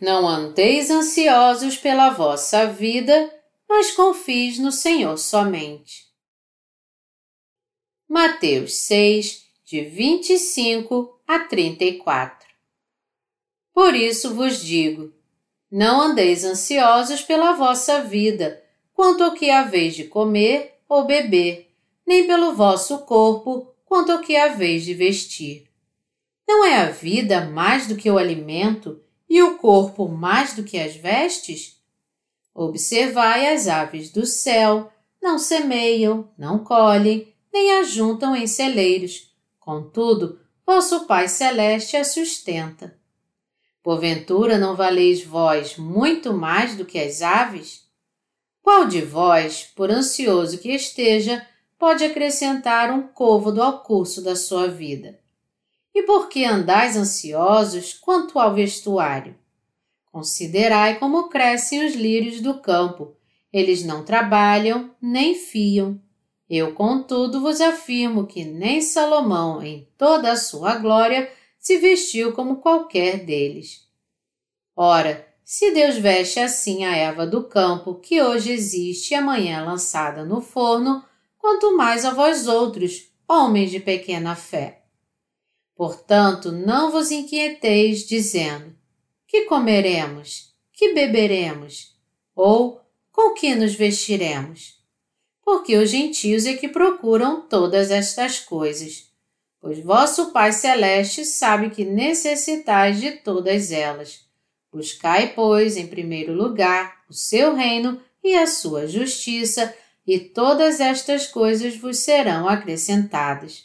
Não andeis ansiosos pela vossa vida, mas confies no Senhor somente. Mateus 6, de 25 a 34 Por isso vos digo: não andeis ansiosos pela vossa vida, quanto ao que haveis de comer ou beber, nem pelo vosso corpo, quanto ao que haveis de vestir. Não é a vida mais do que o alimento e o corpo mais do que as vestes? Observai as aves do céu, não semeiam, não colhem, nem ajuntam em celeiros. Contudo, vosso Pai Celeste as sustenta. Porventura não valeis vós muito mais do que as aves? Qual de vós, por ansioso que esteja, pode acrescentar um côvado ao curso da sua vida? E por que andais ansiosos quanto ao vestuário? Considerai como crescem os lírios do campo. Eles não trabalham, nem fiam. Eu, contudo, vos afirmo que nem Salomão, em toda a sua glória, se vestiu como qualquer deles. Ora, se Deus veste assim a erva do campo, que hoje existe e amanhã é lançada no forno, quanto mais a vós outros, homens de pequena fé. Portanto, não vos inquieteis, dizendo: Que comeremos? Que beberemos? Ou com que nos vestiremos? Porque os gentios é que procuram todas estas coisas. Pois vosso Pai Celeste sabe que necessitais de todas elas. Buscai, pois, em primeiro lugar o seu reino e a sua justiça, e todas estas coisas vos serão acrescentadas.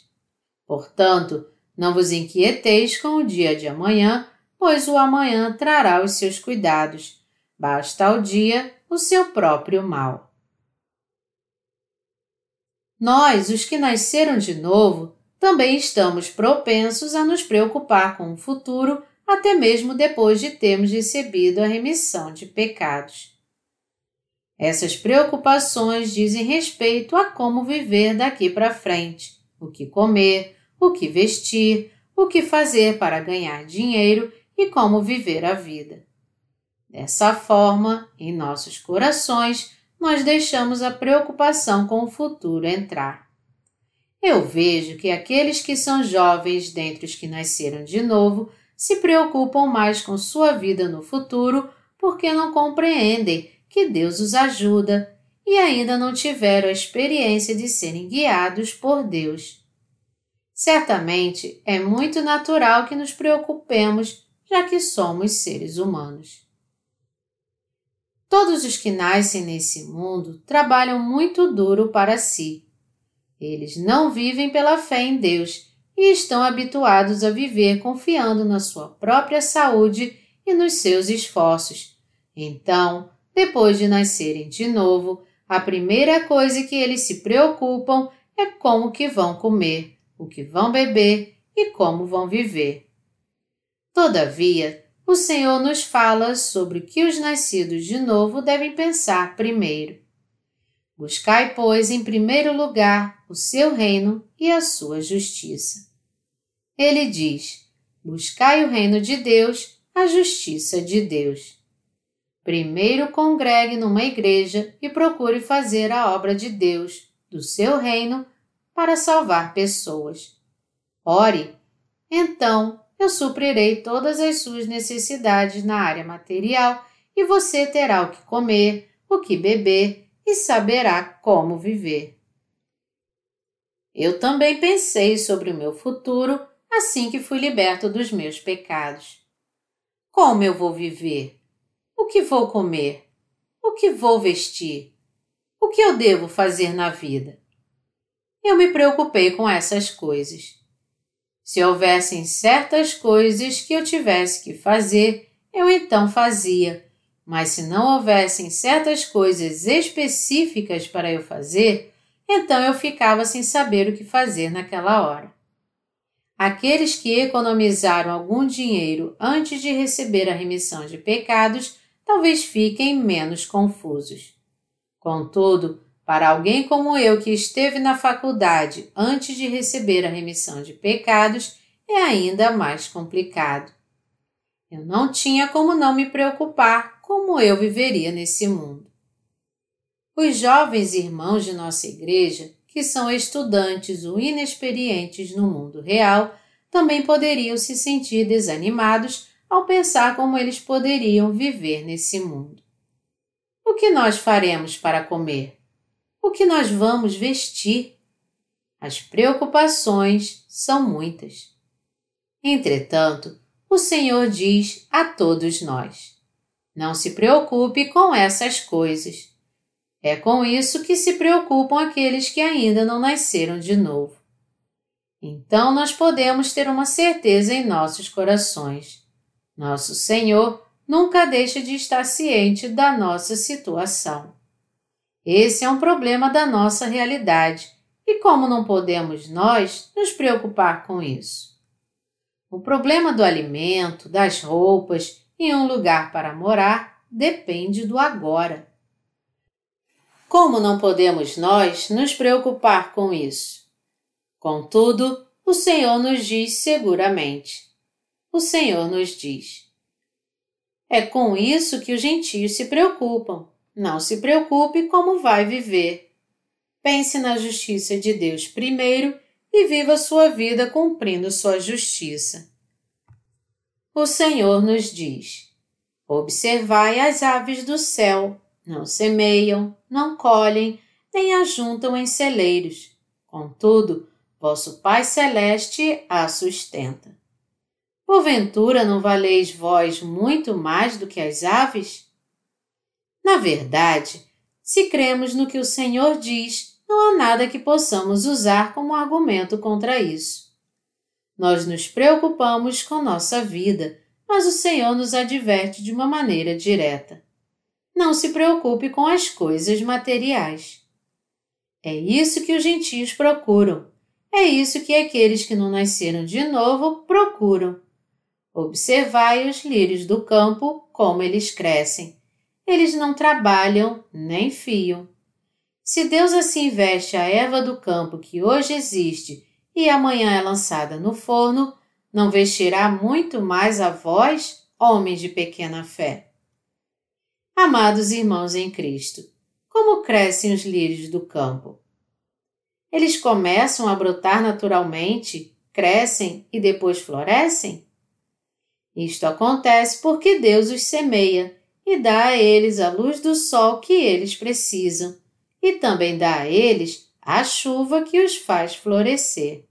Portanto, não vos inquieteis com o dia de amanhã, pois o amanhã trará os seus cuidados. Basta ao dia o seu próprio mal. Nós, os que nasceram de novo, também estamos propensos a nos preocupar com o futuro, até mesmo depois de termos recebido a remissão de pecados. Essas preocupações dizem respeito a como viver daqui para frente, o que comer, o que vestir, o que fazer para ganhar dinheiro e como viver a vida. Dessa forma, em nossos corações, nós deixamos a preocupação com o futuro entrar. Eu vejo que aqueles que são jovens dentre os que nasceram de novo se preocupam mais com sua vida no futuro porque não compreendem que Deus os ajuda e ainda não tiveram a experiência de serem guiados por Deus. Certamente é muito natural que nos preocupemos, já que somos seres humanos. Todos os que nascem nesse mundo trabalham muito duro para si. Eles não vivem pela fé em Deus e estão habituados a viver confiando na sua própria saúde e nos seus esforços. Então, depois de nascerem de novo, a primeira coisa que eles se preocupam é como que vão comer o que vão beber e como vão viver. Todavia, o Senhor nos fala sobre o que os nascidos de novo devem pensar primeiro. Buscai, pois, em primeiro lugar o seu reino e a sua justiça. Ele diz: Buscai o reino de Deus, a justiça de Deus. Primeiro congregue numa igreja e procure fazer a obra de Deus, do seu reino, para salvar pessoas. Ore, então eu suprirei todas as suas necessidades na área material e você terá o que comer, o que beber e saberá como viver. Eu também pensei sobre o meu futuro assim que fui liberto dos meus pecados. Como eu vou viver? O que vou comer? O que vou vestir? O que eu devo fazer na vida? Eu me preocupei com essas coisas. Se houvessem certas coisas que eu tivesse que fazer, eu então fazia, mas se não houvessem certas coisas específicas para eu fazer, então eu ficava sem saber o que fazer naquela hora. Aqueles que economizaram algum dinheiro antes de receber a remissão de pecados talvez fiquem menos confusos. Contudo, para alguém como eu que esteve na faculdade antes de receber a remissão de pecados, é ainda mais complicado. Eu não tinha como não me preocupar como eu viveria nesse mundo. Os jovens irmãos de nossa igreja, que são estudantes ou inexperientes no mundo real, também poderiam se sentir desanimados ao pensar como eles poderiam viver nesse mundo. O que nós faremos para comer? O que nós vamos vestir? As preocupações são muitas. Entretanto, o Senhor diz a todos nós: Não se preocupe com essas coisas. É com isso que se preocupam aqueles que ainda não nasceram de novo. Então nós podemos ter uma certeza em nossos corações. Nosso Senhor nunca deixa de estar ciente da nossa situação. Esse é um problema da nossa realidade e como não podemos nós nos preocupar com isso? O problema do alimento, das roupas e um lugar para morar depende do agora. Como não podemos nós nos preocupar com isso? Contudo, o Senhor nos diz seguramente. O Senhor nos diz: É com isso que os gentios se preocupam. Não se preocupe como vai viver. Pense na justiça de Deus primeiro e viva sua vida cumprindo sua justiça. O Senhor nos diz: Observai as aves do céu, não semeiam, não colhem, nem ajuntam em celeiros. Contudo, vosso Pai Celeste a sustenta. Porventura não valeis vós muito mais do que as aves? Na verdade, se cremos no que o Senhor diz, não há nada que possamos usar como argumento contra isso. Nós nos preocupamos com nossa vida, mas o Senhor nos adverte de uma maneira direta. Não se preocupe com as coisas materiais. É isso que os gentios procuram. É isso que aqueles que não nasceram de novo procuram. Observai os lírios do campo, como eles crescem. Eles não trabalham nem fiam. Se Deus assim veste a erva do campo que hoje existe e amanhã é lançada no forno, não vestirá muito mais a vós, homens de pequena fé. Amados irmãos em Cristo, como crescem os lírios do campo? Eles começam a brotar naturalmente, crescem e depois florescem? Isto acontece porque Deus os semeia e dá a eles a luz do sol que eles precisam e também dá a eles a chuva que os faz florescer.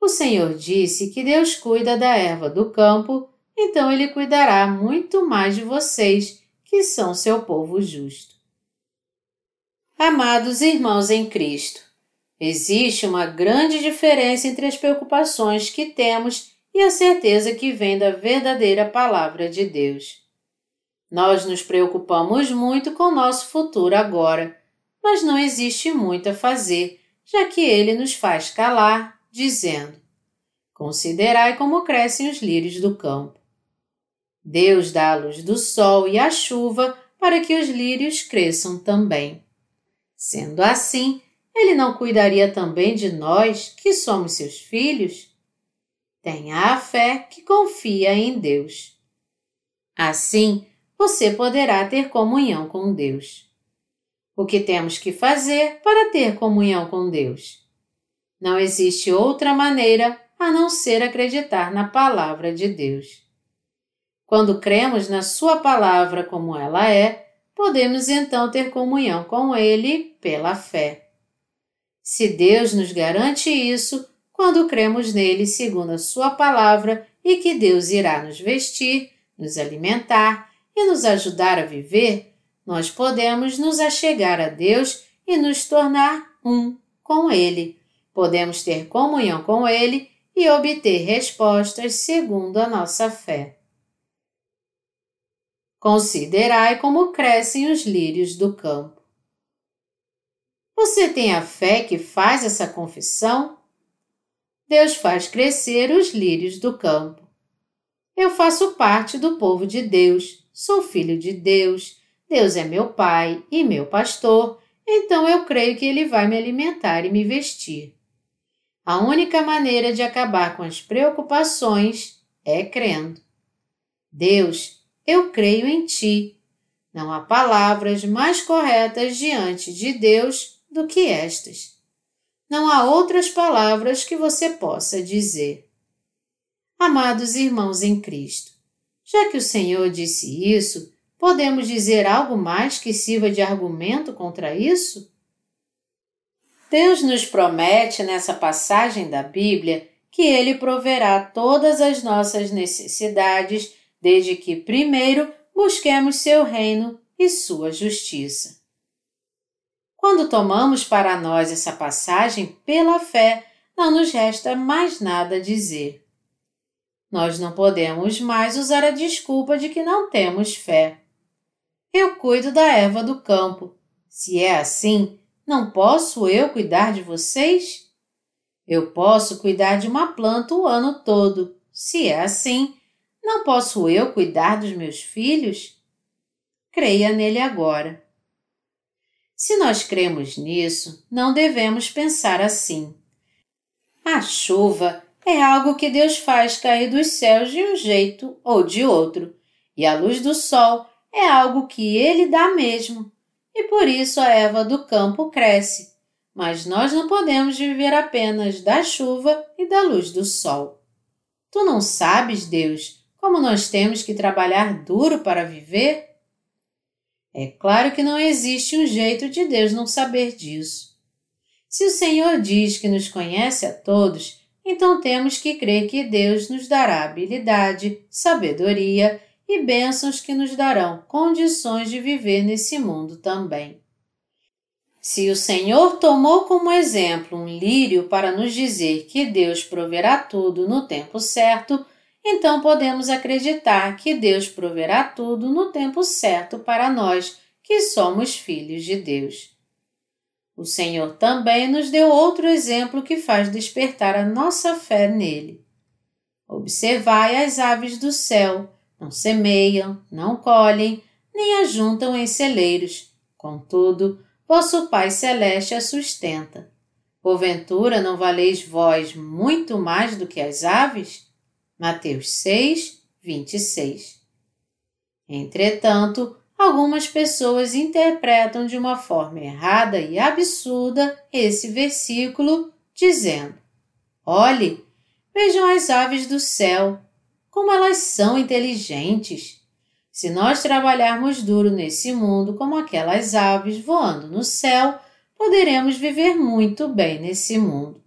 O Senhor disse que Deus cuida da erva do campo, então Ele cuidará muito mais de vocês, que são seu povo justo. Amados irmãos em Cristo, existe uma grande diferença entre as preocupações que temos e a certeza que vem da verdadeira Palavra de Deus. Nós nos preocupamos muito com nosso futuro agora mas não existe muito a fazer, já que ele nos faz calar, dizendo: Considerai como crescem os lírios do campo. Deus dá a luz do sol e a chuva para que os lírios cresçam também. Sendo assim, ele não cuidaria também de nós, que somos seus filhos? Tenha a fé que confia em Deus. Assim, você poderá ter comunhão com Deus o que temos que fazer para ter comunhão com Deus. Não existe outra maneira a não ser acreditar na Palavra de Deus. Quando cremos na Sua palavra como ela é, podemos então ter comunhão com Ele pela fé. Se Deus nos garante isso, quando cremos nele segundo a Sua palavra e que Deus irá nos vestir, nos alimentar e nos ajudar a viver, nós podemos nos achegar a Deus e nos tornar um com Ele. Podemos ter comunhão com Ele e obter respostas segundo a nossa fé. Considerai como crescem os lírios do campo. Você tem a fé que faz essa confissão? Deus faz crescer os lírios do campo. Eu faço parte do povo de Deus, sou filho de Deus, Deus é meu pai e meu pastor, então eu creio que ele vai me alimentar e me vestir. A única maneira de acabar com as preocupações é crendo. Deus, eu creio em ti. Não há palavras mais corretas diante de Deus do que estas. Não há outras palavras que você possa dizer. Amados irmãos em Cristo, já que o Senhor disse isso, podemos dizer algo mais que sirva de argumento contra isso? Deus nos promete nessa passagem da Bíblia que Ele proverá todas as nossas necessidades, desde que primeiro busquemos Seu reino e Sua justiça. Quando tomamos para nós essa passagem pela fé, não nos resta mais nada a dizer. Nós não podemos mais usar a desculpa de que não temos fé. Eu cuido da erva do campo. Se é assim, não posso eu cuidar de vocês? Eu posso cuidar de uma planta o ano todo. Se é assim, não posso eu cuidar dos meus filhos? Creia nele agora. Se nós cremos nisso, não devemos pensar assim. A chuva é algo que Deus faz cair dos céus de um jeito ou de outro, e a luz do sol é algo que ele dá mesmo e por isso a erva do campo cresce. Mas nós não podemos viver apenas da chuva e da luz do sol. Tu não sabes, Deus, como nós temos que trabalhar duro para viver? É claro que não existe um jeito de Deus não saber disso. Se o Senhor diz que nos conhece a todos, então temos que crer que Deus nos dará habilidade, sabedoria e bênçãos que nos darão condições de viver nesse mundo também. Se o Senhor tomou como exemplo um lírio para nos dizer que Deus proverá tudo no tempo certo, então podemos acreditar que Deus proverá tudo no tempo certo para nós, que somos filhos de Deus. O Senhor também nos deu outro exemplo que faz despertar a nossa fé nele. Observai as aves do céu, não semeiam, não colhem, nem ajuntam em celeiros. Contudo, vosso Pai Celeste a sustenta. Porventura não valeis vós muito mais do que as aves? Mateus 6, 26. Entretanto, algumas pessoas interpretam de uma forma errada e absurda esse versículo, dizendo: Olhe, vejam as aves do céu, como elas são inteligentes! Se nós trabalharmos duro nesse mundo como aquelas aves voando no céu, poderemos viver muito bem nesse mundo.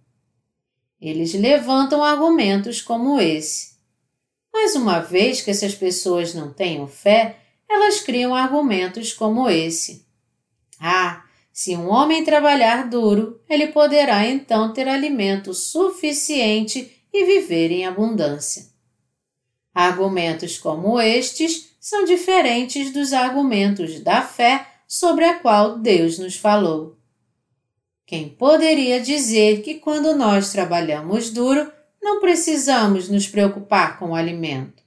Eles levantam argumentos como esse. Mas uma vez que essas pessoas não tenham fé, elas criam argumentos como esse. Ah, se um homem trabalhar duro, ele poderá então ter alimento suficiente e viver em abundância. Argumentos como estes são diferentes dos argumentos da fé sobre a qual Deus nos falou. Quem poderia dizer que quando nós trabalhamos duro, não precisamos nos preocupar com o alimento?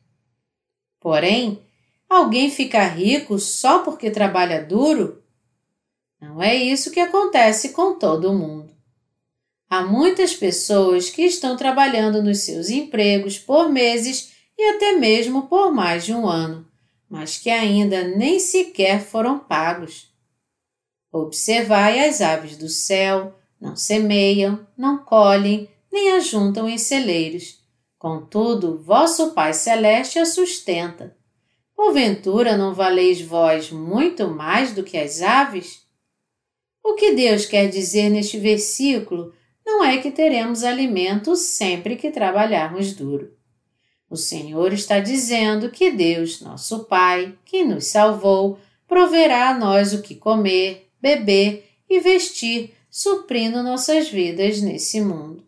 Porém, alguém fica rico só porque trabalha duro? Não é isso que acontece com todo mundo. Há muitas pessoas que estão trabalhando nos seus empregos por meses e até mesmo por mais de um ano, mas que ainda nem sequer foram pagos. Observai as aves do céu, não semeiam, não colhem, nem ajuntam em celeiros. Contudo, vosso Pai Celeste a sustenta. Porventura não valeis vós muito mais do que as aves? O que Deus quer dizer neste versículo não é que teremos alimento sempre que trabalharmos duro. O Senhor está dizendo que Deus, nosso Pai, que nos salvou, proverá a nós o que comer, beber e vestir, suprindo nossas vidas nesse mundo.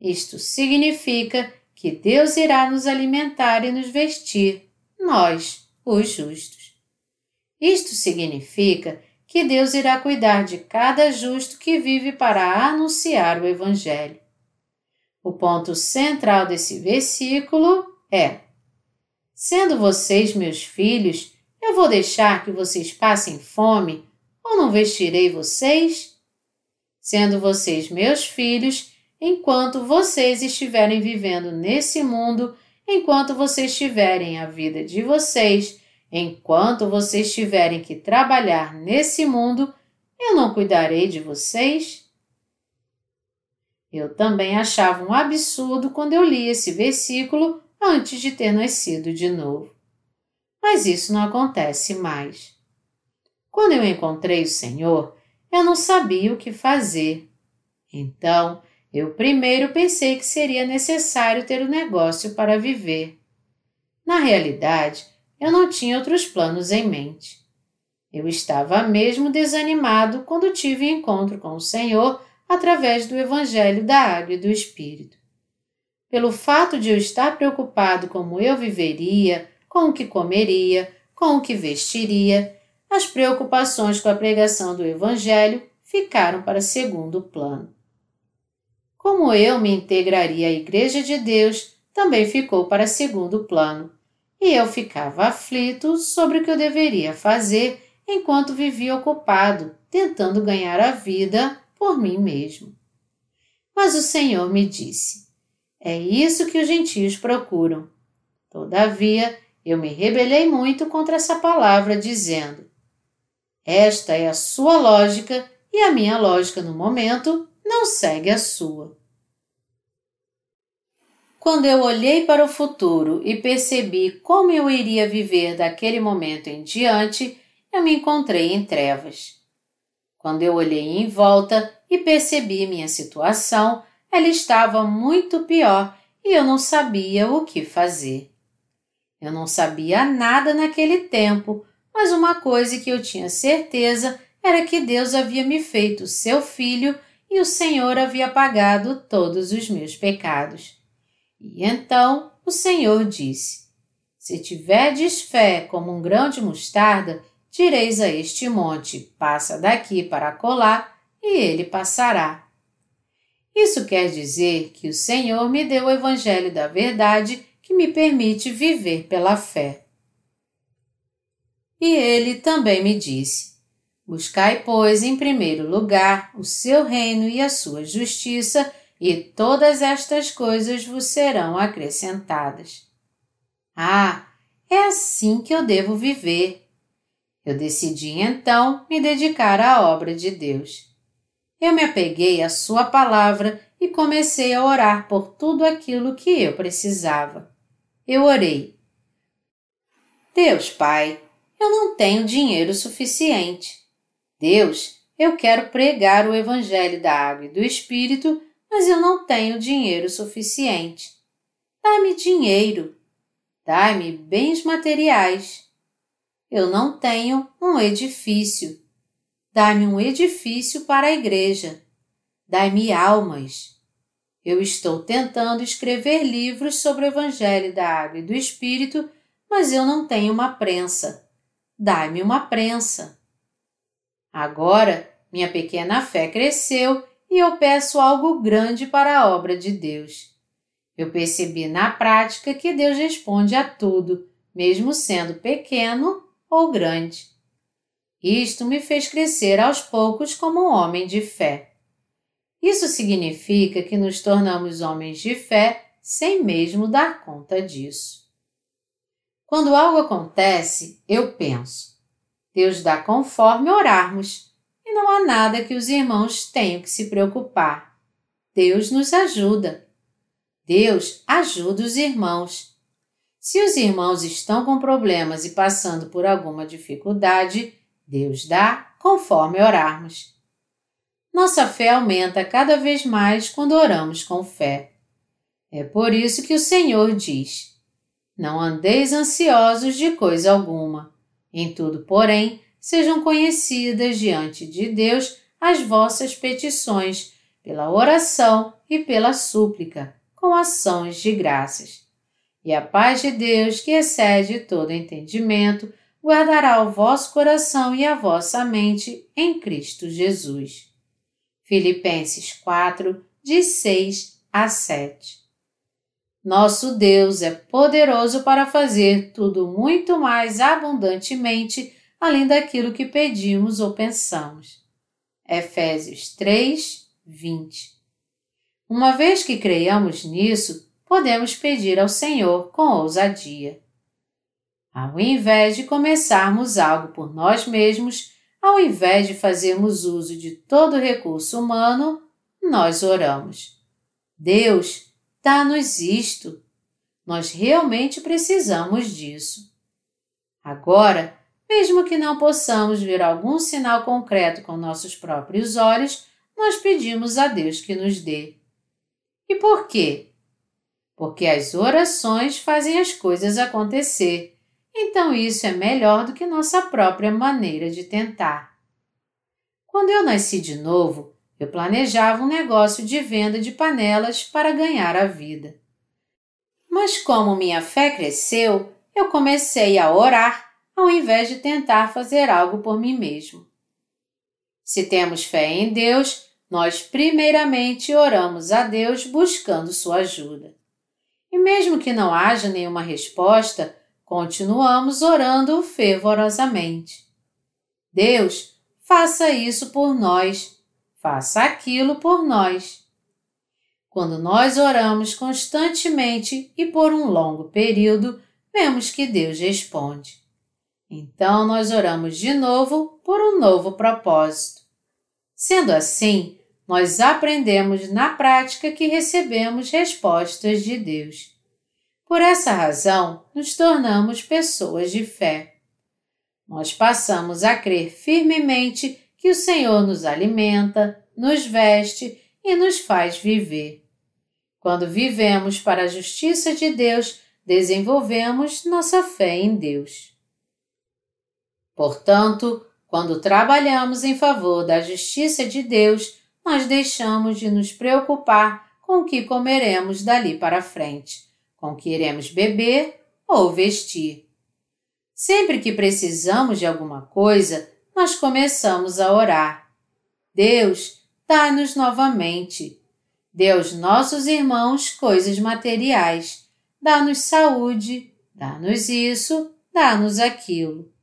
Isto significa que Deus irá nos alimentar e nos vestir, nós, os justos. Isto significa que Deus irá cuidar de cada justo que vive para anunciar o Evangelho. O ponto central desse versículo é: Sendo vocês meus filhos, eu vou deixar que vocês passem fome ou não vestirei vocês? Sendo vocês meus filhos, enquanto vocês estiverem vivendo nesse mundo, enquanto vocês tiverem a vida de vocês, enquanto vocês tiverem que trabalhar nesse mundo, eu não cuidarei de vocês? Eu também achava um absurdo quando eu li esse versículo antes de ter nascido de novo. Mas isso não acontece mais. Quando eu encontrei o Senhor, eu não sabia o que fazer. Então, eu primeiro pensei que seria necessário ter o um negócio para viver. Na realidade, eu não tinha outros planos em mente. Eu estava mesmo desanimado quando tive encontro com o Senhor através do Evangelho da Água e do Espírito. Pelo fato de eu estar preocupado como eu viveria, com o que comeria, com o que vestiria, as preocupações com a pregação do Evangelho ficaram para segundo plano como eu me integraria à Igreja de Deus, também ficou para segundo plano, e eu ficava aflito sobre o que eu deveria fazer enquanto vivia ocupado, tentando ganhar a vida por mim mesmo. Mas o Senhor me disse: É isso que os gentios procuram. Todavia, eu me rebelei muito contra essa palavra, dizendo: Esta é a sua lógica e a minha lógica no momento não segue a sua. Quando eu olhei para o futuro e percebi como eu iria viver daquele momento em diante, eu me encontrei em trevas. Quando eu olhei em volta e percebi minha situação, ela estava muito pior e eu não sabia o que fazer. Eu não sabia nada naquele tempo, mas uma coisa que eu tinha certeza era que Deus havia me feito seu filho e o Senhor havia pagado todos os meus pecados. E então o Senhor disse: Se tiverdes fé como um grão de mostarda, direis a este monte: passa daqui para colar, e ele passará. Isso quer dizer que o Senhor me deu o Evangelho da Verdade que me permite viver pela fé. E ele também me disse: Buscai, pois, em primeiro lugar o seu reino e a sua justiça, e todas estas coisas vos serão acrescentadas. Ah, é assim que eu devo viver. Eu decidi então me dedicar à obra de Deus. Eu me apeguei à Sua palavra e comecei a orar por tudo aquilo que eu precisava. Eu orei. Deus Pai, eu não tenho dinheiro suficiente Deus, eu quero pregar o Evangelho da Água e do Espírito, mas eu não tenho dinheiro suficiente. Dá-me dinheiro. Dá-me bens materiais. Eu não tenho um edifício. Dá-me um edifício para a igreja. Dai-me almas. Eu estou tentando escrever livros sobre o Evangelho da Água e do Espírito, mas eu não tenho uma prensa. Dai-me uma prensa. Agora minha pequena fé cresceu e eu peço algo grande para a obra de Deus. Eu percebi na prática que Deus responde a tudo, mesmo sendo pequeno ou grande. Isto me fez crescer aos poucos como um homem de fé. Isso significa que nos tornamos homens de fé sem mesmo dar conta disso. Quando algo acontece, eu penso: Deus dá conforme orarmos, e não há nada que os irmãos tenham que se preocupar. Deus nos ajuda. Deus ajuda os irmãos. Se os irmãos estão com problemas e passando por alguma dificuldade, Deus dá conforme orarmos. Nossa fé aumenta cada vez mais quando oramos com fé. É por isso que o Senhor diz: Não andeis ansiosos de coisa alguma em tudo, porém, sejam conhecidas diante de Deus as vossas petições, pela oração e pela súplica, com ações de graças. E a paz de Deus, que excede todo entendimento, guardará o vosso coração e a vossa mente em Cristo Jesus. Filipenses 4, de 6 a 7. Nosso Deus é poderoso para fazer tudo muito mais abundantemente além daquilo que pedimos ou pensamos. Efésios 3, 20. Uma vez que creiamos nisso, podemos pedir ao Senhor com ousadia. Ao invés de começarmos algo por nós mesmos, ao invés de fazermos uso de todo recurso humano, nós oramos. Deus, dá-nos isto. Nós realmente precisamos disso. Agora, mesmo que não possamos ver algum sinal concreto com nossos próprios olhos, nós pedimos a Deus que nos dê. E por quê? Porque as orações fazem as coisas acontecer, então isso é melhor do que nossa própria maneira de tentar. Quando eu nasci de novo, eu planejava um negócio de venda de panelas para ganhar a vida. Mas como minha fé cresceu, eu comecei a orar ao invés de tentar fazer algo por mim mesmo. Se temos fé em Deus, nós primeiramente oramos a Deus buscando sua ajuda. E mesmo que não haja nenhuma resposta, continuamos orando fervorosamente. Deus, faça isso por nós, faça aquilo por nós. Quando nós oramos constantemente e por um longo período, vemos que Deus responde. Então nós oramos de novo por um novo propósito. Sendo assim, nós aprendemos na prática que recebemos respostas de Deus. Por essa razão, nos tornamos pessoas de fé. Nós passamos a crer firmemente que o Senhor nos alimenta, nos veste e nos faz viver. Quando vivemos para a justiça de Deus, desenvolvemos nossa fé em Deus. Portanto, quando trabalhamos em favor da justiça de Deus, nós deixamos de nos preocupar com o que comeremos dali para frente, com o que iremos beber ou vestir. Sempre que precisamos de alguma coisa, nós começamos a orar. Deus, dá-nos novamente. Dê aos nossos irmãos coisas materiais. Dá-nos saúde, dá-nos isso, dá-nos aquilo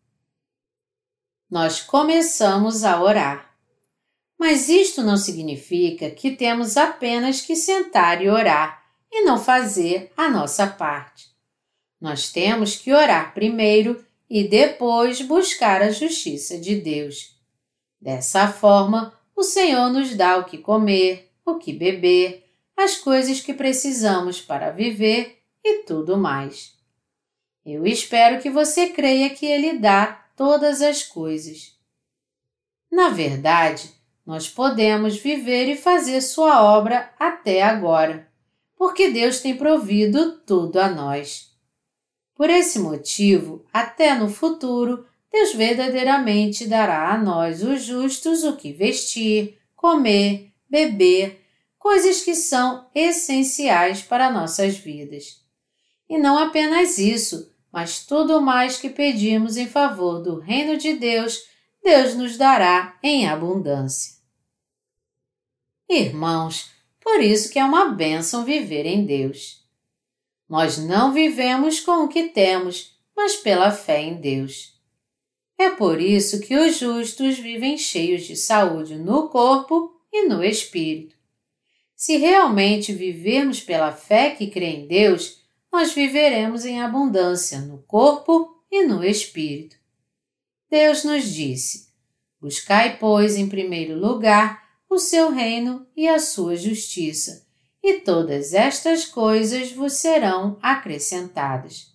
nós começamos a orar. Mas isto não significa que temos apenas que sentar e orar e não fazer a nossa parte. Nós temos que orar primeiro e depois buscar a justiça de Deus. Dessa forma, o Senhor nos dá o que comer, o que beber, as coisas que precisamos para viver e tudo mais. Eu espero que você creia que Ele dá todas as coisas. Na verdade, nós podemos viver e fazer Sua obra até agora, porque Deus tem provido tudo a nós. Por esse motivo, até no futuro, Deus verdadeiramente dará a nós, os justos, o que vestir, comer, beber, coisas que são essenciais para nossas vidas. E não apenas isso, mas tudo mais que pedimos em favor do reino de Deus, Deus nos dará em abundância. Irmãos, por isso que é uma bênção viver em Deus. Nós não vivemos com o que temos, mas pela fé em Deus. É por isso que os justos vivem cheios de saúde no corpo e no espírito. Se realmente vivermos pela fé que crê em Deus, nós viveremos em abundância no corpo e no espírito. Deus nos disse: Buscai, pois, em primeiro lugar o seu reino e a sua justiça, e todas estas coisas vos serão acrescentadas.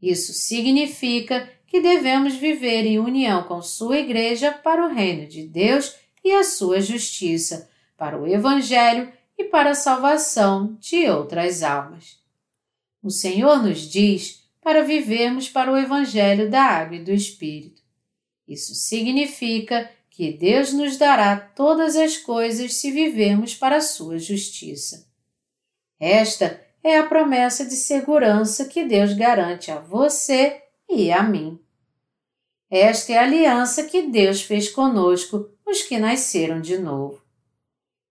Isso significa que devemos viver em união com Sua Igreja para o reino de Deus e a sua justiça, para o Evangelho e para a salvação de outras almas. O Senhor nos diz para vivermos para o Evangelho da Água e do Espírito. Isso significa que Deus nos dará todas as coisas se vivermos para a sua justiça. Esta é a promessa de segurança que Deus garante a você e a mim. Esta é a aliança que Deus fez conosco, os que nasceram de novo.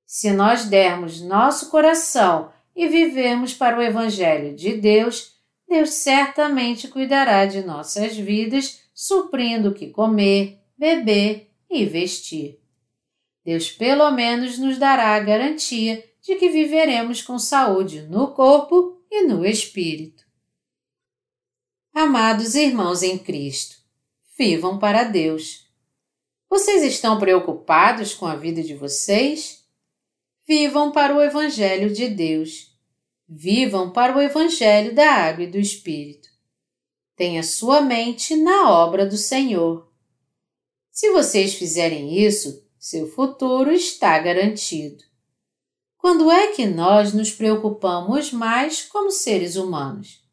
Se nós dermos nosso coração e vivemos para o Evangelho de Deus, Deus certamente cuidará de nossas vidas, suprindo o que comer, beber e vestir. Deus pelo menos nos dará a garantia de que viveremos com saúde no corpo e no espírito. Amados irmãos em Cristo, vivam para Deus. Vocês estão preocupados com a vida de vocês? Vivam para o Evangelho de Deus. Vivam para o Evangelho da Água e do Espírito. Tenha sua mente na obra do Senhor. Se vocês fizerem isso, seu futuro está garantido. Quando é que nós nos preocupamos mais como seres humanos?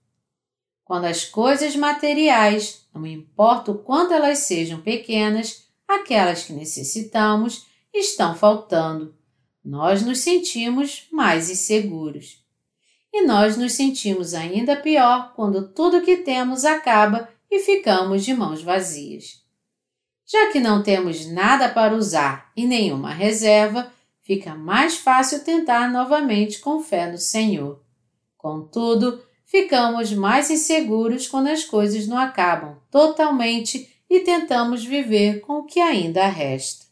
Quando as coisas materiais, não importa o quanto elas sejam pequenas, aquelas que necessitamos, estão faltando, nós nos sentimos mais inseguros. E nós nos sentimos ainda pior quando tudo que temos acaba e ficamos de mãos vazias. Já que não temos nada para usar e nenhuma reserva, fica mais fácil tentar novamente com fé no Senhor. Contudo, ficamos mais inseguros quando as coisas não acabam totalmente e tentamos viver com o que ainda resta.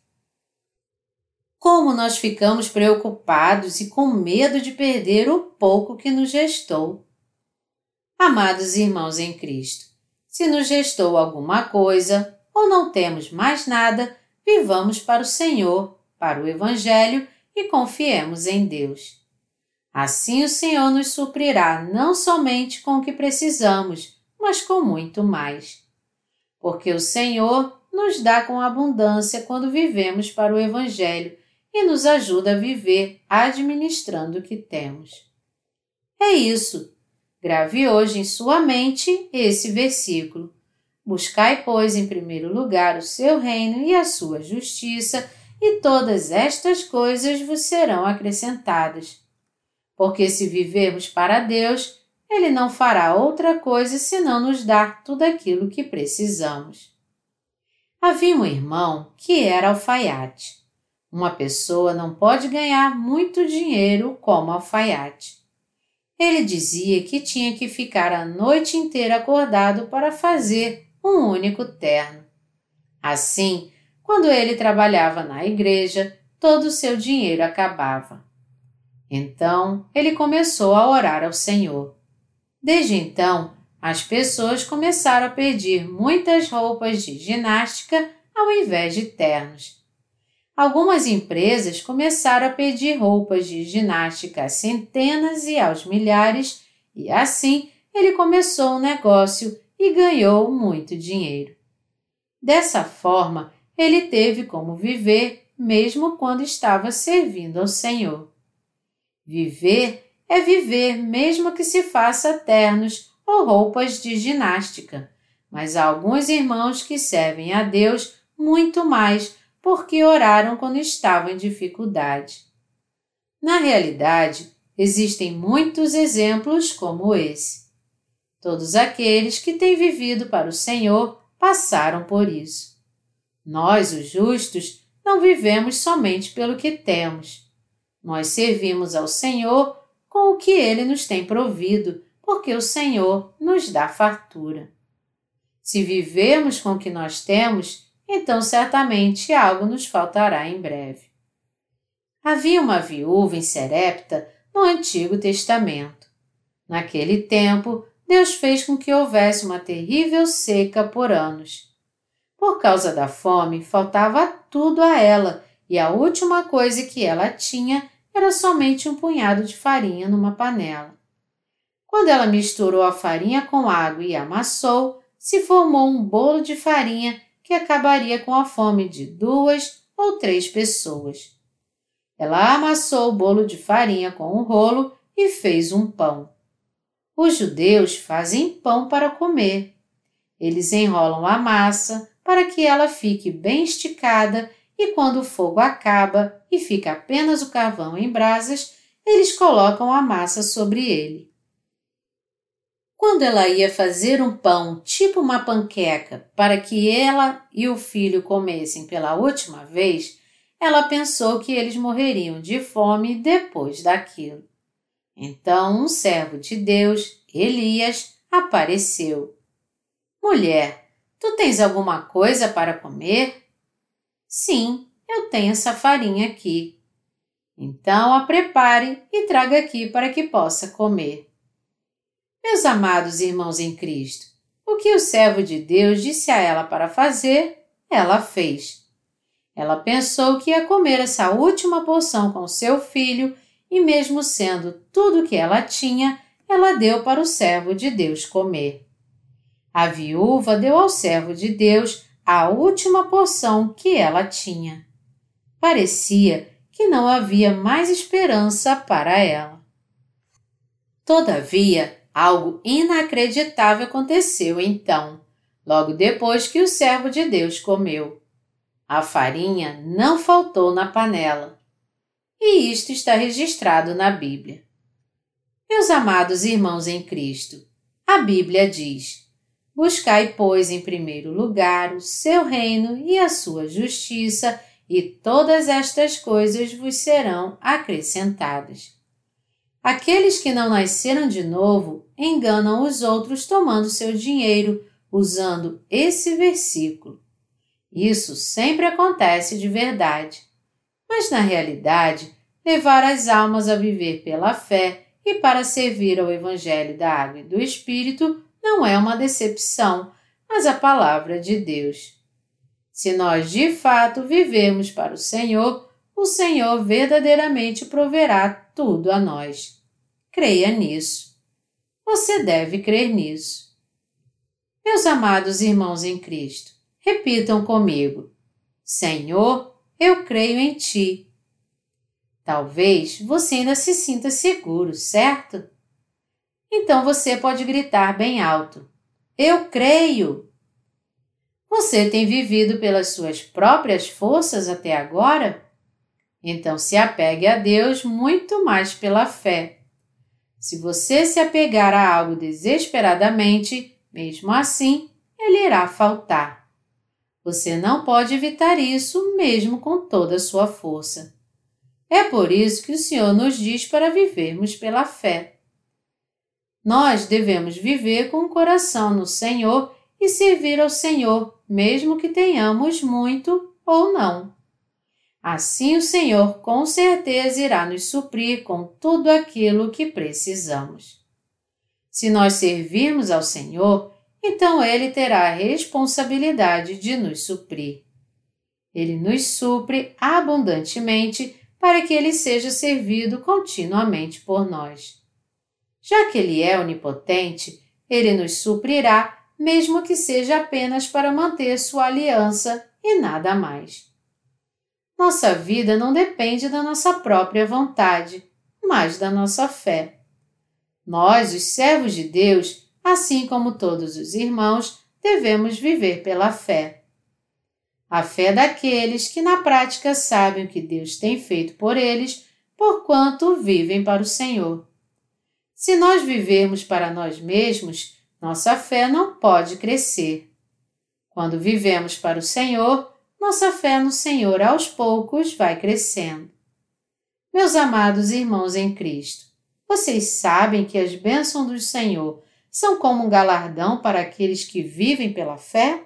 Como nós ficamos preocupados e com medo de perder o pouco que nos restou. Amados irmãos em Cristo, se nos restou alguma coisa ou não temos mais nada, vivamos para o Senhor para o Evangelho e confiemos em Deus. Assim o Senhor nos suprirá não somente com o que precisamos, mas com muito mais. Porque o Senhor nos dá com abundância quando vivemos para o Evangelho e nos ajuda a viver administrando o que temos. É isso. Grave hoje em sua mente esse versículo. Buscai, pois, em primeiro lugar o seu reino e a sua justiça e todas estas coisas vos serão acrescentadas. Porque se vivermos para Deus, Ele não fará outra coisa senão nos dar tudo aquilo que precisamos. Havia um irmão que era alfaiate. Uma pessoa não pode ganhar muito dinheiro como alfaiate. Ele dizia que tinha que ficar a noite inteira acordado para fazer um único terno. Assim, quando ele trabalhava na igreja, todo o seu dinheiro acabava. Então ele começou a orar ao Senhor. Desde então, as pessoas começaram a pedir muitas roupas de ginástica ao invés de ternos. Algumas empresas começaram a pedir roupas de ginástica a centenas e aos milhares, e assim ele começou um negócio e ganhou muito dinheiro. Dessa forma, ele teve como viver mesmo quando estava servindo ao Senhor. Viver é viver mesmo que se faça ternos ou roupas de ginástica, mas há alguns irmãos que servem a Deus muito mais porque oraram quando estavam em dificuldade. Na realidade, existem muitos exemplos como esse. Todos aqueles que têm vivido para o Senhor passaram por isso. Nós, os justos, não vivemos somente pelo que temos. Nós servimos ao Senhor com o que Ele nos tem provido, porque o Senhor nos dá fartura. Se vivemos com o que nós temos, então certamente algo nos faltará em breve. Havia uma viúva em Serepta no Antigo Testamento. Naquele tempo, Deus fez com que houvesse uma terrível seca por anos. Por causa da fome, faltava tudo a ela e a última coisa que ela tinha era somente um punhado de farinha numa panela. Quando ela misturou a farinha com água e amassou, se formou um bolo de farinha que acabaria com a fome de duas ou três pessoas. Ela amassou o bolo de farinha com um rolo e fez um pão. Os judeus fazem pão para comer. Eles enrolam a massa, para que ela fique bem esticada e quando o fogo acaba e fica apenas o carvão em brasas, eles colocam a massa sobre ele. Quando ela ia fazer um pão tipo uma panqueca para que ela e o filho comessem pela última vez, ela pensou que eles morreriam de fome depois daquilo. Então um servo de Deus, Elias, apareceu. Mulher, Tu tens alguma coisa para comer? Sim, eu tenho essa farinha aqui. Então a prepare e traga aqui para que possa comer. Meus amados irmãos em Cristo, o que o servo de Deus disse a ela para fazer, ela fez. Ela pensou que ia comer essa última porção com seu filho e, mesmo sendo tudo o que ela tinha, ela deu para o servo de Deus comer. A viúva deu ao servo de Deus a última porção que ela tinha. Parecia que não havia mais esperança para ela. Todavia, algo inacreditável aconteceu então, logo depois que o servo de Deus comeu. A farinha não faltou na panela. E isto está registrado na Bíblia. Meus amados irmãos em Cristo, a Bíblia diz: Buscai, pois, em primeiro lugar o seu reino e a sua justiça, e todas estas coisas vos serão acrescentadas. Aqueles que não nasceram de novo enganam os outros tomando seu dinheiro, usando esse versículo. Isso sempre acontece de verdade. Mas na realidade, levar as almas a viver pela fé e para servir ao Evangelho da Água e do Espírito não é uma decepção, mas a palavra de Deus. Se nós de fato vivemos para o Senhor, o Senhor verdadeiramente proverá tudo a nós. Creia nisso. Você deve crer nisso. Meus amados irmãos em Cristo, repitam comigo: Senhor, eu creio em Ti. Talvez você ainda se sinta seguro, certo? Então você pode gritar bem alto: Eu creio! Você tem vivido pelas suas próprias forças até agora? Então se apegue a Deus muito mais pela fé. Se você se apegar a algo desesperadamente, mesmo assim, ele irá faltar. Você não pode evitar isso mesmo com toda a sua força. É por isso que o Senhor nos diz para vivermos pela fé. Nós devemos viver com o coração no Senhor e servir ao Senhor, mesmo que tenhamos muito ou não. Assim o Senhor com certeza irá nos suprir com tudo aquilo que precisamos. Se nós servirmos ao Senhor, então Ele terá a responsabilidade de nos suprir. Ele nos supre abundantemente para que Ele seja servido continuamente por nós. Já que Ele é onipotente, Ele nos suprirá, mesmo que seja apenas para manter sua aliança e nada mais. Nossa vida não depende da nossa própria vontade, mas da nossa fé. Nós, os servos de Deus, assim como todos os irmãos, devemos viver pela fé. A fé daqueles que na prática sabem o que Deus tem feito por eles, porquanto vivem para o Senhor. Se nós vivermos para nós mesmos, nossa fé não pode crescer. Quando vivemos para o Senhor, nossa fé no Senhor aos poucos vai crescendo. Meus amados irmãos em Cristo, vocês sabem que as bênçãos do Senhor são como um galardão para aqueles que vivem pela fé?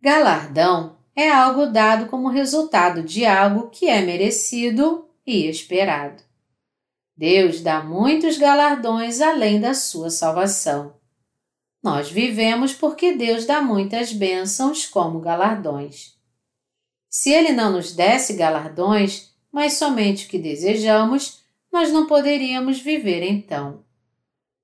Galardão é algo dado como resultado de algo que é merecido e esperado. Deus dá muitos galardões além da sua salvação. Nós vivemos porque Deus dá muitas bênçãos como galardões. Se Ele não nos desse galardões, mas somente o que desejamos, nós não poderíamos viver então.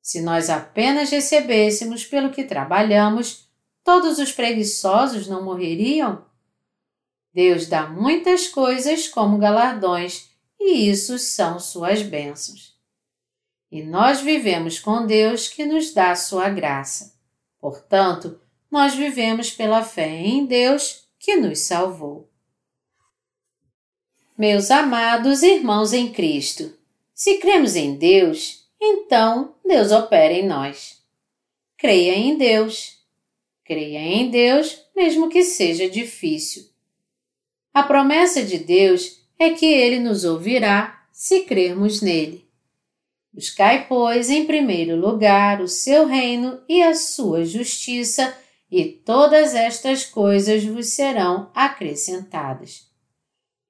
Se nós apenas recebêssemos pelo que trabalhamos, todos os preguiçosos não morreriam? Deus dá muitas coisas como galardões e isso são suas bênçãos. E nós vivemos com Deus que nos dá sua graça. Portanto, nós vivemos pela fé em Deus que nos salvou. Meus amados irmãos em Cristo, se cremos em Deus, então Deus opera em nós. Creia em Deus. Creia em Deus, mesmo que seja difícil. A promessa de Deus é que ele nos ouvirá se crermos nele. Buscai, pois, em primeiro lugar o seu reino e a sua justiça, e todas estas coisas vos serão acrescentadas.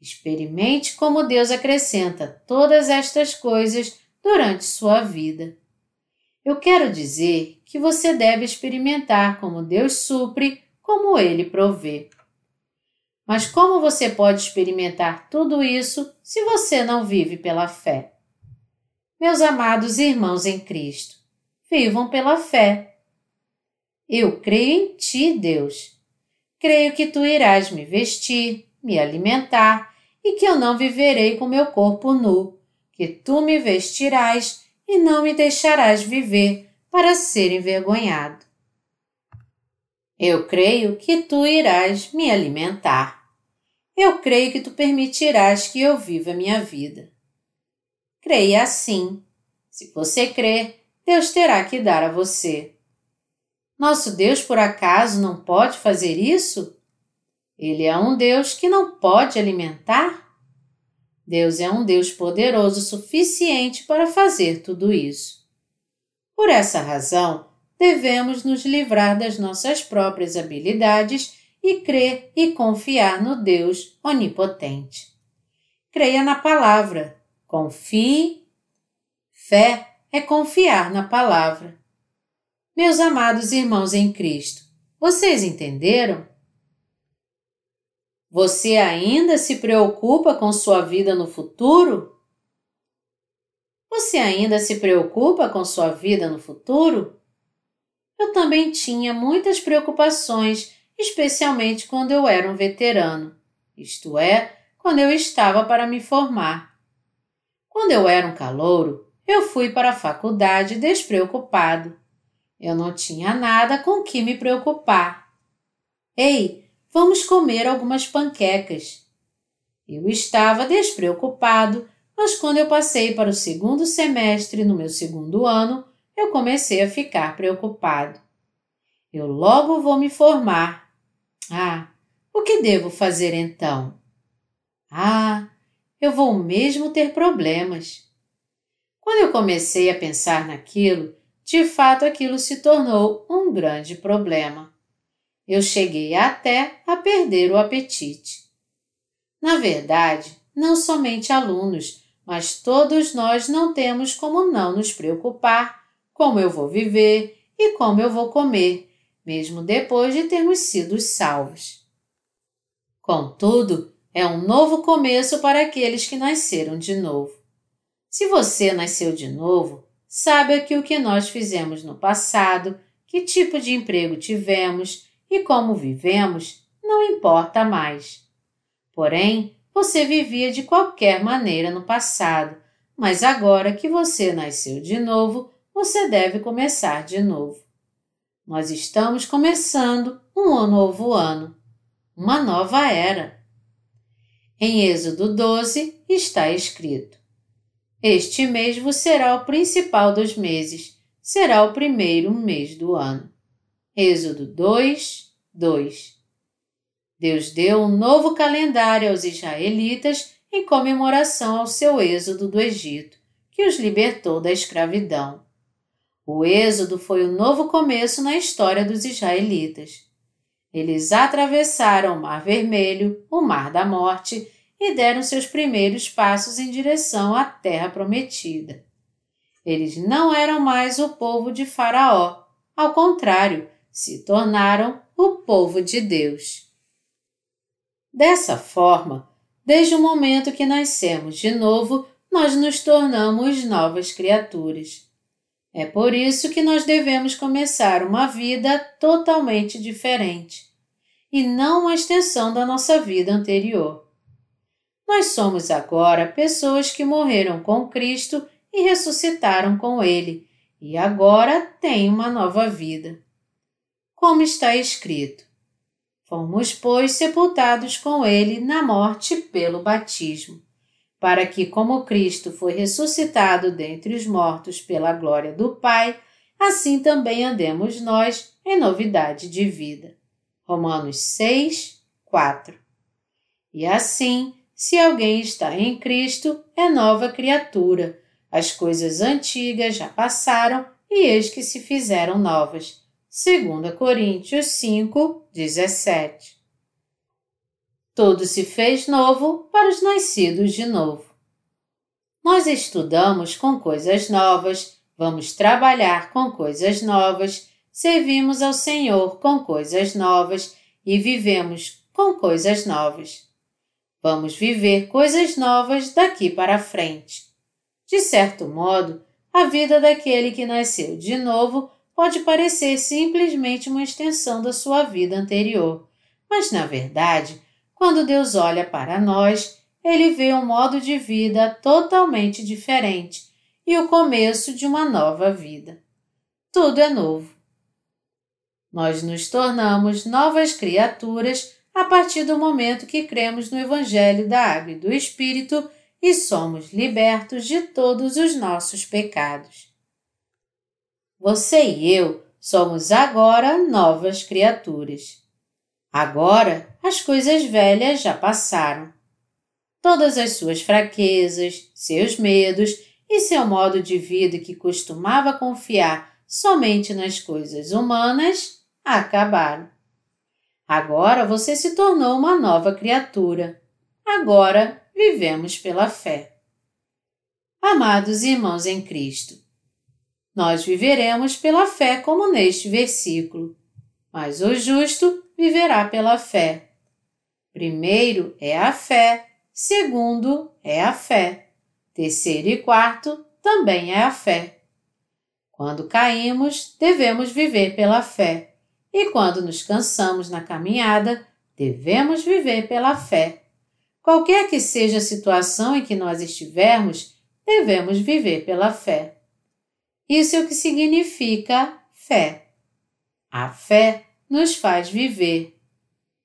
Experimente como Deus acrescenta todas estas coisas durante sua vida. Eu quero dizer que você deve experimentar como Deus supre, como Ele provê. Mas como você pode experimentar tudo isso se você não vive pela fé? Meus amados irmãos em Cristo, vivam pela fé. Eu creio em Ti, Deus. Creio que Tu irás me vestir, me alimentar e que eu não viverei com meu corpo nu, que Tu me vestirás e não me deixarás viver para ser envergonhado. Eu creio que tu irás me alimentar. Eu creio que tu permitirás que eu viva minha vida. Creia assim. Se você crer, Deus terá que dar a você. Nosso Deus, por acaso, não pode fazer isso? Ele é um Deus que não pode alimentar? Deus é um Deus poderoso suficiente para fazer tudo isso. Por essa razão, devemos nos livrar das nossas próprias habilidades e crer e confiar no Deus onipotente. Creia na palavra, confie. Fé é confiar na palavra. Meus amados irmãos em Cristo, vocês entenderam? Você ainda se preocupa com sua vida no futuro? Você ainda se preocupa com sua vida no futuro? Eu também tinha muitas preocupações, especialmente quando eu era um veterano, isto é, quando eu estava para me formar. Quando eu era um calouro, eu fui para a faculdade despreocupado. Eu não tinha nada com que me preocupar. Ei, Vamos comer algumas panquecas. Eu estava despreocupado, mas quando eu passei para o segundo semestre no meu segundo ano, eu comecei a ficar preocupado. Eu logo vou me formar. Ah, o que devo fazer então? Ah, eu vou mesmo ter problemas. Quando eu comecei a pensar naquilo, de fato aquilo se tornou um grande problema eu cheguei até a perder o apetite. Na verdade, não somente alunos, mas todos nós não temos como não nos preocupar como eu vou viver e como eu vou comer, mesmo depois de termos sido salvos. Contudo, é um novo começo para aqueles que nasceram de novo. Se você nasceu de novo, saiba que o que nós fizemos no passado, que tipo de emprego tivemos, e como vivemos não importa mais. Porém, você vivia de qualquer maneira no passado, mas agora que você nasceu de novo, você deve começar de novo. Nós estamos começando um novo ano, uma nova era. Em Êxodo 12 está escrito: Este mês vos será o principal dos meses, será o primeiro mês do ano. Êxodo 2, 2 Deus deu um novo calendário aos israelitas em comemoração ao seu êxodo do Egito, que os libertou da escravidão. O êxodo foi o novo começo na história dos israelitas. Eles atravessaram o Mar Vermelho, o Mar da Morte, e deram seus primeiros passos em direção à Terra Prometida. Eles não eram mais o povo de Faraó, ao contrário, se tornaram o povo de Deus. Dessa forma, desde o momento que nascemos de novo, nós nos tornamos novas criaturas. É por isso que nós devemos começar uma vida totalmente diferente e não uma extensão da nossa vida anterior. Nós somos agora pessoas que morreram com Cristo e ressuscitaram com Ele e agora têm uma nova vida como está escrito. Fomos, pois, sepultados com ele na morte pelo batismo, para que, como Cristo foi ressuscitado dentre os mortos pela glória do Pai, assim também andemos nós em novidade de vida. Romanos 6, 4. E assim, se alguém está em Cristo, é nova criatura. As coisas antigas já passaram e eis que se fizeram novas. 2 Coríntios 5, 17. Tudo se fez novo para os nascidos de novo. Nós estudamos com coisas novas, vamos trabalhar com coisas novas, servimos ao Senhor com coisas novas e vivemos com coisas novas. Vamos viver coisas novas daqui para frente. De certo modo, a vida daquele que nasceu de novo pode parecer simplesmente uma extensão da sua vida anterior, mas na verdade, quando Deus olha para nós, ele vê um modo de vida totalmente diferente e o começo de uma nova vida. Tudo é novo. Nós nos tornamos novas criaturas a partir do momento que cremos no Evangelho da Água e do Espírito e somos libertos de todos os nossos pecados. Você e eu somos agora novas criaturas. Agora as coisas velhas já passaram. Todas as suas fraquezas, seus medos e seu modo de vida que costumava confiar somente nas coisas humanas acabaram. Agora você se tornou uma nova criatura. Agora vivemos pela fé. Amados irmãos em Cristo, nós viveremos pela fé, como neste versículo. Mas o justo viverá pela fé. Primeiro é a fé, segundo é a fé, terceiro e quarto também é a fé. Quando caímos, devemos viver pela fé, e quando nos cansamos na caminhada, devemos viver pela fé. Qualquer que seja a situação em que nós estivermos, devemos viver pela fé. Isso é o que significa fé. A fé nos faz viver.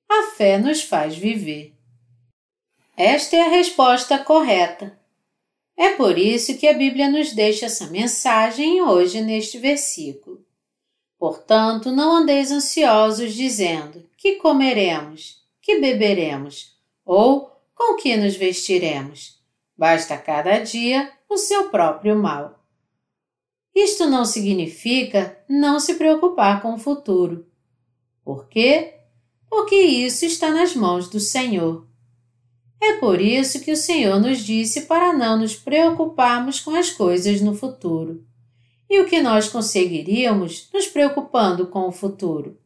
A fé nos faz viver. Esta é a resposta correta. É por isso que a Bíblia nos deixa essa mensagem hoje neste versículo. Portanto, não andeis ansiosos dizendo: que comeremos, que beberemos, ou com que nos vestiremos. Basta cada dia o seu próprio mal. Isto não significa não se preocupar com o futuro. Por quê? Porque isso está nas mãos do Senhor. É por isso que o Senhor nos disse para não nos preocuparmos com as coisas no futuro. E o que nós conseguiríamos nos preocupando com o futuro?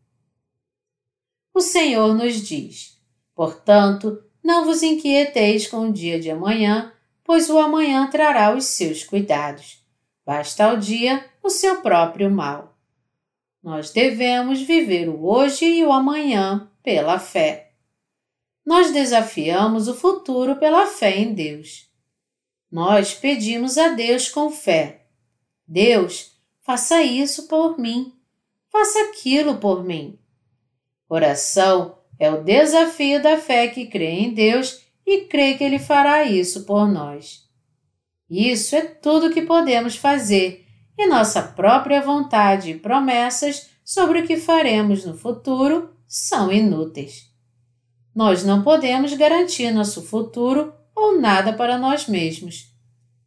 O Senhor nos diz: Portanto, não vos inquieteis com o dia de amanhã, pois o amanhã trará os seus cuidados. Basta ao dia o seu próprio mal. Nós devemos viver o hoje e o amanhã pela fé. Nós desafiamos o futuro pela fé em Deus. Nós pedimos a Deus com fé: Deus, faça isso por mim, faça aquilo por mim. Oração é o desafio da fé que crê em Deus e crê que Ele fará isso por nós. Isso é tudo que podemos fazer e nossa própria vontade e promessas sobre o que faremos no futuro são inúteis. Nós não podemos garantir nosso futuro ou nada para nós mesmos.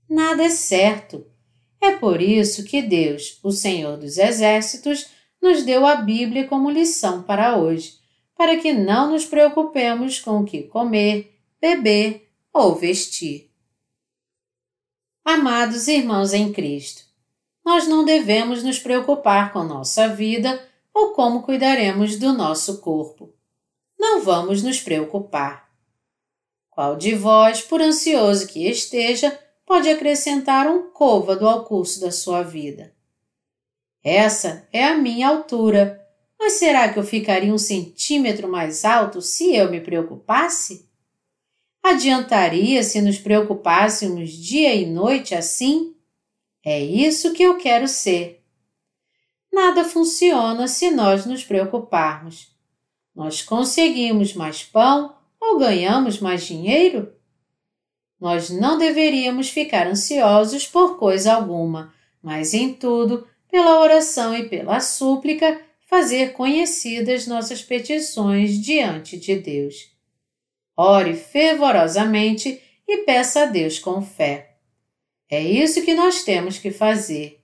Nada é certo. É por isso que Deus, o Senhor dos Exércitos, nos deu a Bíblia como lição para hoje, para que não nos preocupemos com o que comer, beber ou vestir. Amados irmãos em Cristo, nós não devemos nos preocupar com nossa vida ou como cuidaremos do nosso corpo. Não vamos nos preocupar. Qual de vós, por ansioso que esteja, pode acrescentar um côvado ao curso da sua vida? Essa é a minha altura, mas será que eu ficaria um centímetro mais alto se eu me preocupasse? Adiantaria se nos preocupássemos dia e noite assim? É isso que eu quero ser. Nada funciona se nós nos preocuparmos. Nós conseguimos mais pão ou ganhamos mais dinheiro? Nós não deveríamos ficar ansiosos por coisa alguma, mas em tudo, pela oração e pela súplica, fazer conhecidas nossas petições diante de Deus. Ore fervorosamente e peça a Deus com fé. É isso que nós temos que fazer.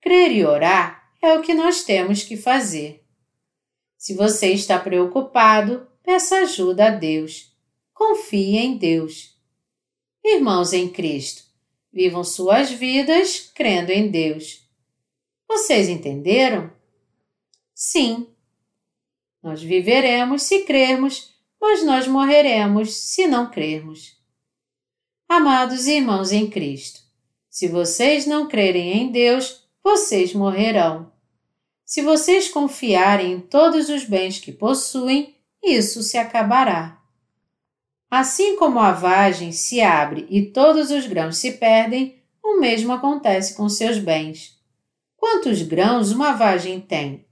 Crer e orar é o que nós temos que fazer. Se você está preocupado, peça ajuda a Deus. Confie em Deus. Irmãos em Cristo, vivam suas vidas crendo em Deus. Vocês entenderam? Sim. Nós viveremos se crermos, mas nós morreremos se não crermos. Amados irmãos em Cristo, se vocês não crerem em Deus, vocês morrerão. Se vocês confiarem em todos os bens que possuem, isso se acabará. Assim como a vagem se abre e todos os grãos se perdem, o mesmo acontece com seus bens. Quantos grãos uma vagem tem?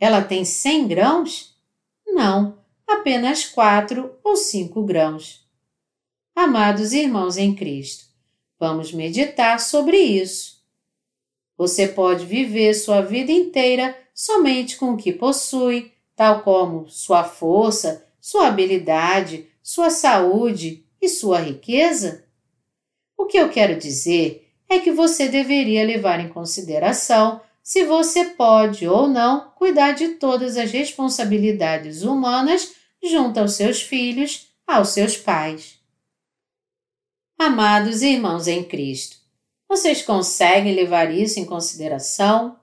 Ela tem cem grãos? Não, apenas quatro ou cinco grãos. Amados irmãos em Cristo, vamos meditar sobre isso. Você pode viver sua vida inteira somente com o que possui, tal como sua força, sua habilidade, sua saúde e sua riqueza? O que eu quero dizer é que você deveria levar em consideração se você pode ou não cuidar de todas as responsabilidades humanas junto aos seus filhos, aos seus pais. Amados irmãos em Cristo, vocês conseguem levar isso em consideração?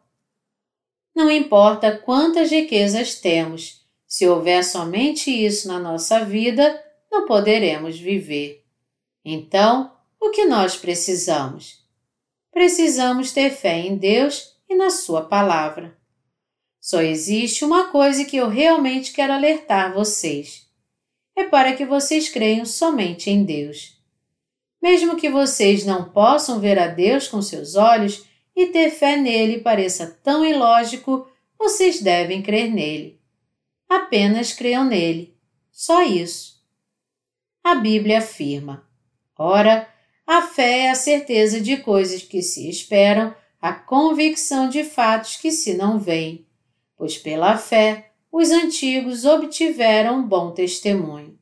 Não importa quantas riquezas temos, se houver somente isso na nossa vida, não poderemos viver. Então, o que nós precisamos? Precisamos ter fé em Deus e na Sua palavra. Só existe uma coisa que eu realmente quero alertar vocês. É para que vocês creiam somente em Deus. Mesmo que vocês não possam ver a Deus com seus olhos, e ter fé nele pareça tão ilógico, vocês devem crer nele. Apenas creiam nele. Só isso. A Bíblia afirma: Ora, a fé é a certeza de coisas que se esperam, a convicção de fatos que se não veem, pois pela fé os antigos obtiveram bom testemunho.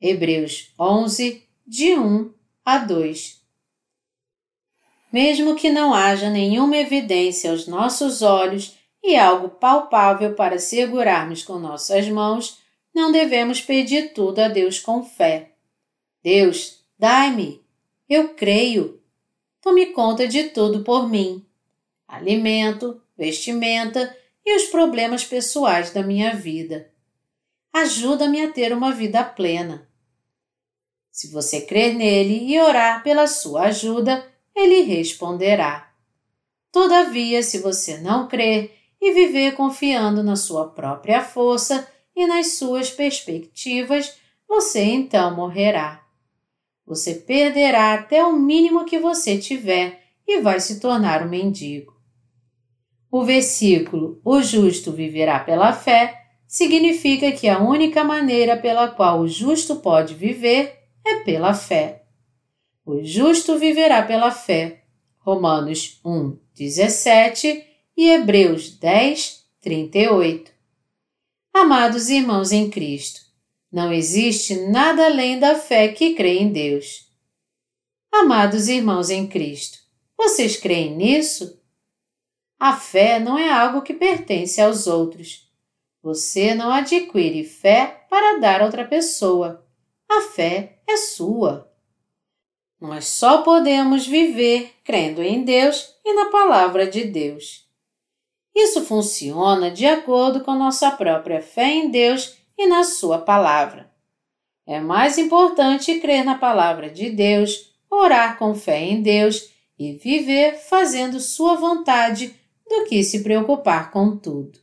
Hebreus 11, de 1 a 2 mesmo que não haja nenhuma evidência aos nossos olhos e algo palpável para segurarmos com nossas mãos, não devemos pedir tudo a Deus com fé. Deus, dai-me, eu creio. Tome conta de tudo por mim. Alimento, vestimenta e os problemas pessoais da minha vida. Ajuda-me a ter uma vida plena. Se você crer nele e orar pela sua ajuda, ele responderá. Todavia, se você não crer e viver confiando na sua própria força e nas suas perspectivas, você então morrerá. Você perderá até o mínimo que você tiver e vai se tornar um mendigo. O versículo O justo viverá pela fé significa que a única maneira pela qual o justo pode viver é pela fé. O justo viverá pela fé. Romanos 1, 17 e Hebreus 10, 38. Amados irmãos em Cristo, não existe nada além da fé que crê em Deus. Amados irmãos em Cristo, vocês creem nisso? A fé não é algo que pertence aos outros. Você não adquire fé para dar a outra pessoa. A fé é sua. Nós só podemos viver crendo em Deus e na Palavra de Deus. Isso funciona de acordo com nossa própria fé em Deus e na Sua Palavra. É mais importante crer na Palavra de Deus, orar com fé em Deus e viver fazendo Sua vontade do que se preocupar com tudo.